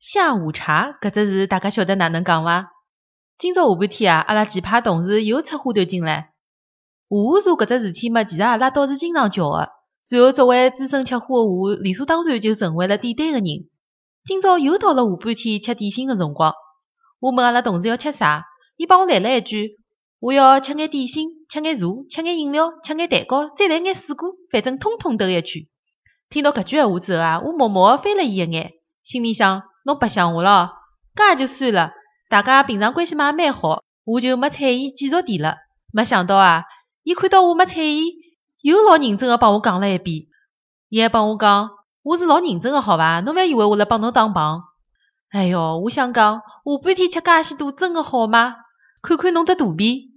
下午茶搿只事大家晓得哪能讲伐？今朝下半天啊，阿拉前排同事又出花头进来。下午茶搿只事体嘛，其实阿拉倒是经常叫个。随后作为资深吃货的我，理所当然就成为了点单个人。今朝又到了下半天吃点心个辰光，我问阿拉同事要吃啥，伊帮我来了一句：“我要吃眼点心，吃眼茶，吃眼饮料，吃眼蛋糕，再来眼水果，反正通通兜一圈。”听到搿句闲话之后啊，我默默翻了伊一眼，心里想。侬白相我了，搿也就算了。大家平常关系嘛也蛮好，我就没睬伊继续提了。没想到啊，伊看到我没睬伊，又老认真个帮我讲了一遍。伊还帮我讲，我是老认真个，好伐？侬覅以为我辣帮侬打棒。哎哟，我想讲，下半天吃介许多，真个好吗？看看侬只肚皮。